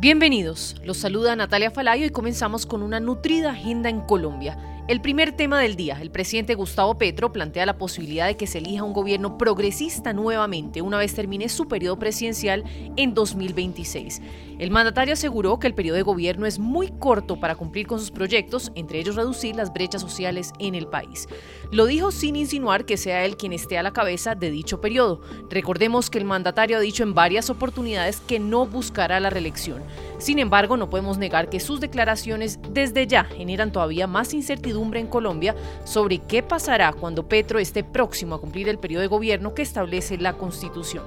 Bienvenidos, los saluda Natalia Falayo y comenzamos con una nutrida agenda en Colombia. El primer tema del día, el presidente Gustavo Petro plantea la posibilidad de que se elija un gobierno progresista nuevamente una vez termine su periodo presidencial en 2026. El mandatario aseguró que el periodo de gobierno es muy corto para cumplir con sus proyectos, entre ellos reducir las brechas sociales en el país. Lo dijo sin insinuar que sea él quien esté a la cabeza de dicho periodo. Recordemos que el mandatario ha dicho en varias oportunidades que no buscará la reelección. Sin embargo, no podemos negar que sus declaraciones desde ya generan todavía más incertidumbre en Colombia sobre qué pasará cuando Petro esté próximo a cumplir el periodo de gobierno que establece la Constitución.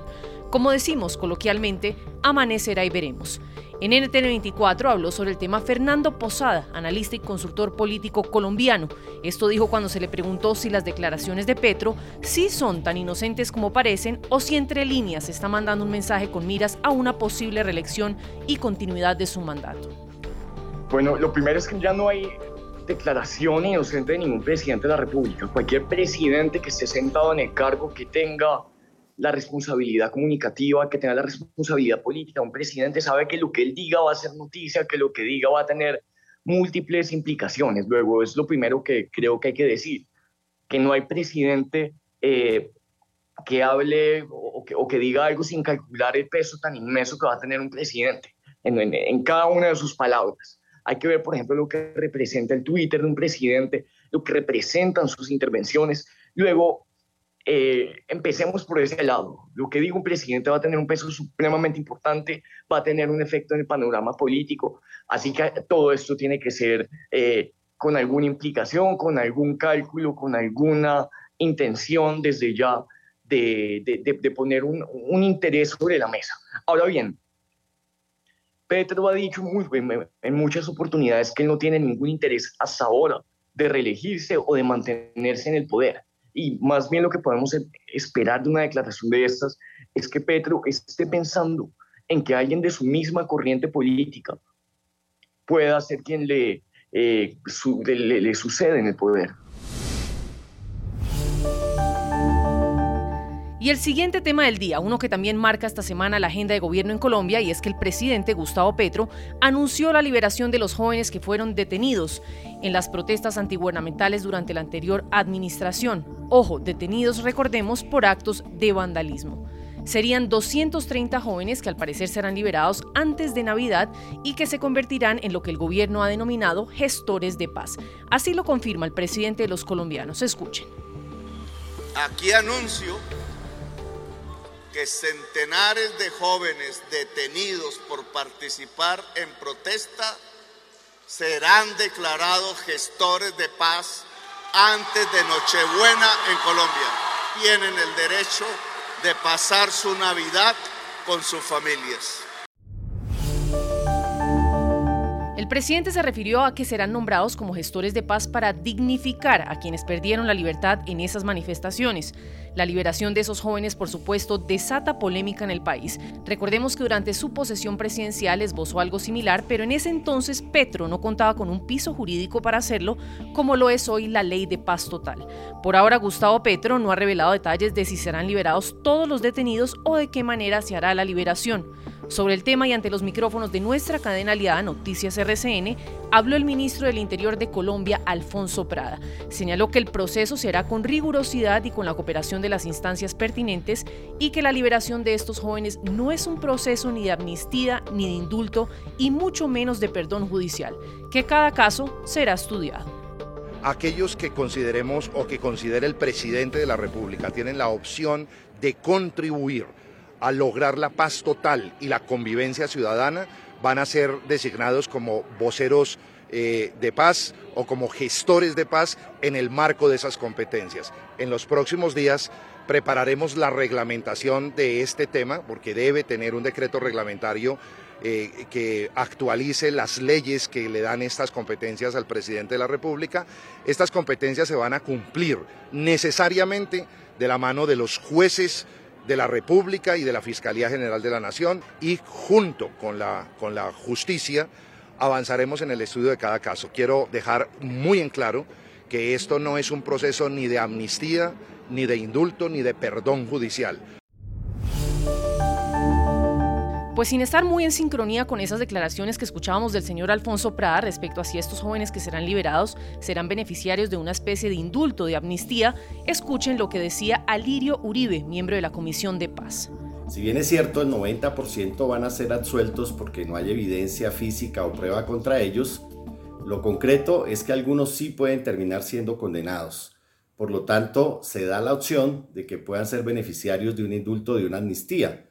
Como decimos coloquialmente, amanecerá y veremos. En NTN24 habló sobre el tema Fernando Posada, analista y consultor político colombiano. Esto dijo cuando se le preguntó si las declaraciones de Petro sí son tan inocentes como parecen o si entre líneas está mandando un mensaje con miras a una posible reelección y continuidad de su mandato. Bueno, lo primero es que ya no hay declaración inocente de ningún presidente de la República. Cualquier presidente que esté sentado en el cargo que tenga la responsabilidad comunicativa, que tenga la responsabilidad política. Un presidente sabe que lo que él diga va a ser noticia, que lo que diga va a tener múltiples implicaciones. Luego es lo primero que creo que hay que decir, que no hay presidente eh, que hable o que, diga algo sin calcular el peso tan inmenso que va a tener un presidente en, en, en cada una de sus palabras. Hay que ver, por ejemplo, lo que representa el Twitter de un presidente, lo que representan sus intervenciones. Luego, eh, empecemos por ese lado. Lo que digo un presidente va a tener un peso supremamente importante, va a tener un efecto en el panorama político, así que todo esto tiene que ser eh, con alguna implicación, con algún cálculo, con alguna intención desde ya de, de, de poner un, un, interés sobre la mesa. Ahora bien, Petro ha dicho muy, en muchas oportunidades que él no tiene ningún interés hasta ahora de reelegirse o de mantenerse en el poder y más bien lo que podemos esperar de una declaración de estas es que Petro esté pensando en que alguien de su misma corriente política pueda ser quien le, eh, le, le sucede en el poder. Y el siguiente tema del día, uno que también marca esta semana la agenda de gobierno en Colombia, y es que el presidente Gustavo Petro anunció la liberación de los jóvenes que fueron detenidos en las protestas antigubernamentales durante la anterior administración. Ojo, detenidos, recordemos, por actos de vandalismo. Serían 230 jóvenes que al parecer serán liberados antes de Navidad y que se convertirán en lo que el gobierno ha denominado gestores de paz. Así lo confirma el presidente de los colombianos. Escuchen. Aquí anuncio que centenares de jóvenes detenidos por participar en protesta serán declarados gestores de paz antes de Nochebuena en Colombia. Tienen el derecho de pasar su Navidad con sus familias. El presidente se refirió a que serán nombrados como gestores de paz para dignificar a quienes perdieron la libertad en esas manifestaciones. La liberación de esos jóvenes, por supuesto, desata polémica en el país. Recordemos que durante su posesión presidencial esbozó algo similar, pero en ese entonces Petro no contaba con un piso jurídico para hacerlo, como lo es hoy la ley de paz total. Por ahora, Gustavo Petro no ha revelado detalles de si serán liberados todos los detenidos o de qué manera se hará la liberación. Sobre el tema y ante los micrófonos de nuestra cadena aliada Noticias Habló el ministro del Interior de Colombia, Alfonso Prada. Señaló que el proceso se hará con rigurosidad y con la cooperación de las instancias pertinentes y que la liberación de estos jóvenes no es un proceso ni de amnistía ni de indulto y mucho menos de perdón judicial, que cada caso será estudiado aquellos que consideremos o que considere el presidente de la República tienen la opción de contribuir a lograr la paz total y la convivencia ciudadana van a ser designados como voceros eh, de paz o como gestores de paz en el marco de esas competencias. En los próximos días prepararemos la reglamentación de este tema, porque debe tener un decreto reglamentario eh, que actualice las leyes que le dan estas competencias al presidente de la República. Estas competencias se van a cumplir necesariamente de la mano de los jueces de la República y de la Fiscalía General de la Nación y junto con la, con la justicia avanzaremos en el estudio de cada caso. Quiero dejar muy en claro que esto no es un proceso ni de amnistía, ni de indulto, ni de perdón judicial. Pues sin estar muy en sincronía con esas declaraciones que escuchábamos del señor Alfonso Prada respecto a si estos jóvenes que serán liberados serán beneficiarios de una especie de indulto, de amnistía, escuchen lo que decía Alirio Uribe, miembro de la Comisión de Paz. Si bien es cierto, el 90% van a ser absueltos porque no hay evidencia física o prueba contra ellos, lo concreto es que algunos sí pueden terminar siendo condenados. Por lo tanto, se da la opción de que puedan ser beneficiarios de un indulto de una amnistía.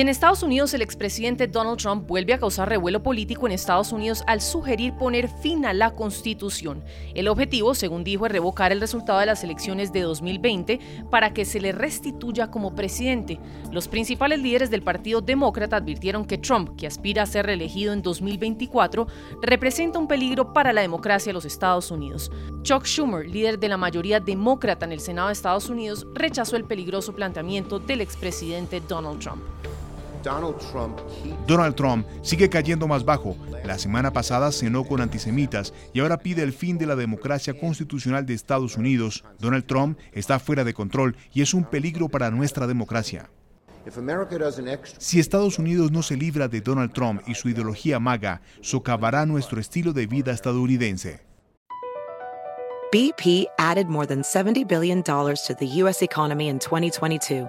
Y en Estados Unidos, el expresidente Donald Trump vuelve a causar revuelo político en Estados Unidos al sugerir poner fin a la Constitución. El objetivo, según dijo, es revocar el resultado de las elecciones de 2020 para que se le restituya como presidente. Los principales líderes del Partido Demócrata advirtieron que Trump, que aspira a ser reelegido en 2024, representa un peligro para la democracia de los Estados Unidos. Chuck Schumer, líder de la mayoría demócrata en el Senado de Estados Unidos, rechazó el peligroso planteamiento del expresidente Donald Trump. Donald Trump sigue cayendo más bajo. La semana pasada cenó con antisemitas y ahora pide el fin de la democracia constitucional de Estados Unidos. Donald Trump está fuera de control y es un peligro para nuestra democracia. Si Estados Unidos no se libra de Donald Trump y su ideología maga, socavará nuestro estilo de vida estadounidense. BP added more than $70 billion to the U.S. economy in 2022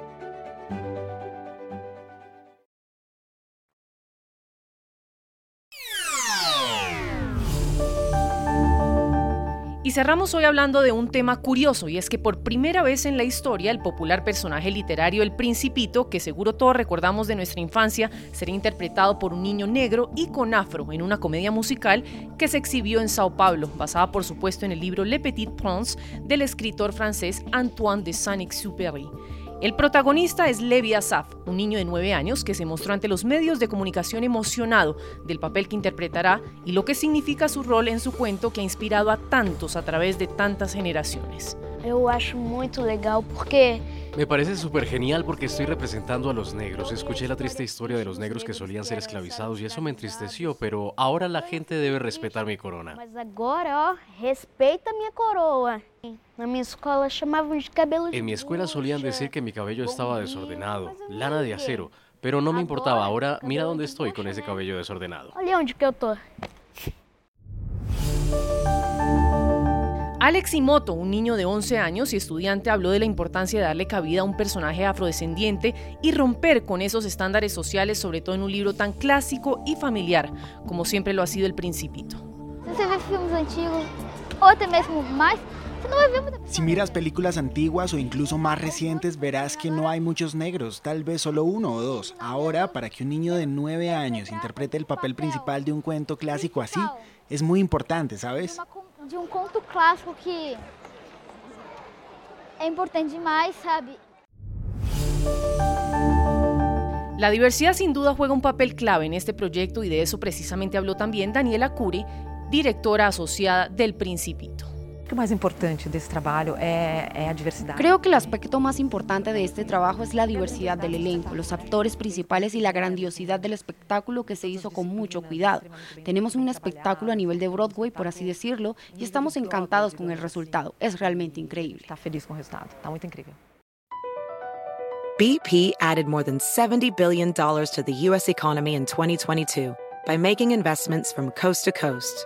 Y cerramos hoy hablando de un tema curioso, y es que por primera vez en la historia el popular personaje literario El Principito, que seguro todos recordamos de nuestra infancia, será interpretado por un niño negro y con afro en una comedia musical que se exhibió en Sao Paulo, basada por supuesto en el libro Le Petit Prince del escritor francés Antoine de Saint-Exupéry. El protagonista es Levi Asaf, un niño de 9 años que se mostró ante los medios de comunicación emocionado del papel que interpretará y lo que significa su rol en su cuento que ha inspirado a tantos a través de tantas generaciones. Eu acho muito legal porque me parece súper genial porque estoy representando a los negros. Escuché la triste historia de los negros que solían ser esclavizados y eso me entristeció, pero ahora la gente debe respetar mi corona. Mas agora, ó, respeita minha coroa. Na minha escola chamavam de cabelo En mi escuela solían decir que mi cabello estaba desordenado, lana de acero, pero no me importaba. Ahora mira dónde estoy con ese cabello desordenado. Olha onde que eu tô. Alex Imoto, un niño de 11 años y estudiante, habló de la importancia de darle cabida a un personaje afrodescendiente y romper con esos estándares sociales, sobre todo en un libro tan clásico y familiar, como siempre lo ha sido El Principito. Si miras películas antiguas o incluso más recientes, verás que no hay muchos negros, tal vez solo uno o dos. Ahora, para que un niño de 9 años interprete el papel principal de un cuento clásico así, es muy importante, ¿sabes? De, um conto clássico que é importante demais, sabe? La diversidad sin duda juega un papel clave en este proyecto y de eso precisamente habló también Daniela Curi, directora asociada del Principito. O mais importante desse trabalho é, é a diversidade. Creo que el aspecto más importante de este trabajo es la diversidad del elenco, los actores principales y la grandiosidad del espectáculo que se hizo con mucho cuidado. Tenemos un espectáculo a nivel de Broadway, por así decirlo, y estamos encantados con el resultado. Es realmente increíble. Está feliz com o resultado. Está muito incrível. BP added more than $70 billion to the U.S. economy in 2022 by making investments from coast to coast.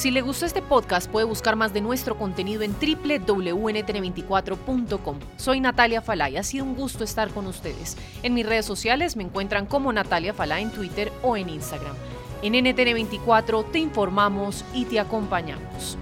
Si le gustó este podcast, puede buscar más de nuestro contenido en www.ntn24.com. Soy Natalia Falay, ha sido un gusto estar con ustedes. En mis redes sociales me encuentran como Natalia Falay en Twitter o en Instagram. En NTN24 te informamos y te acompañamos.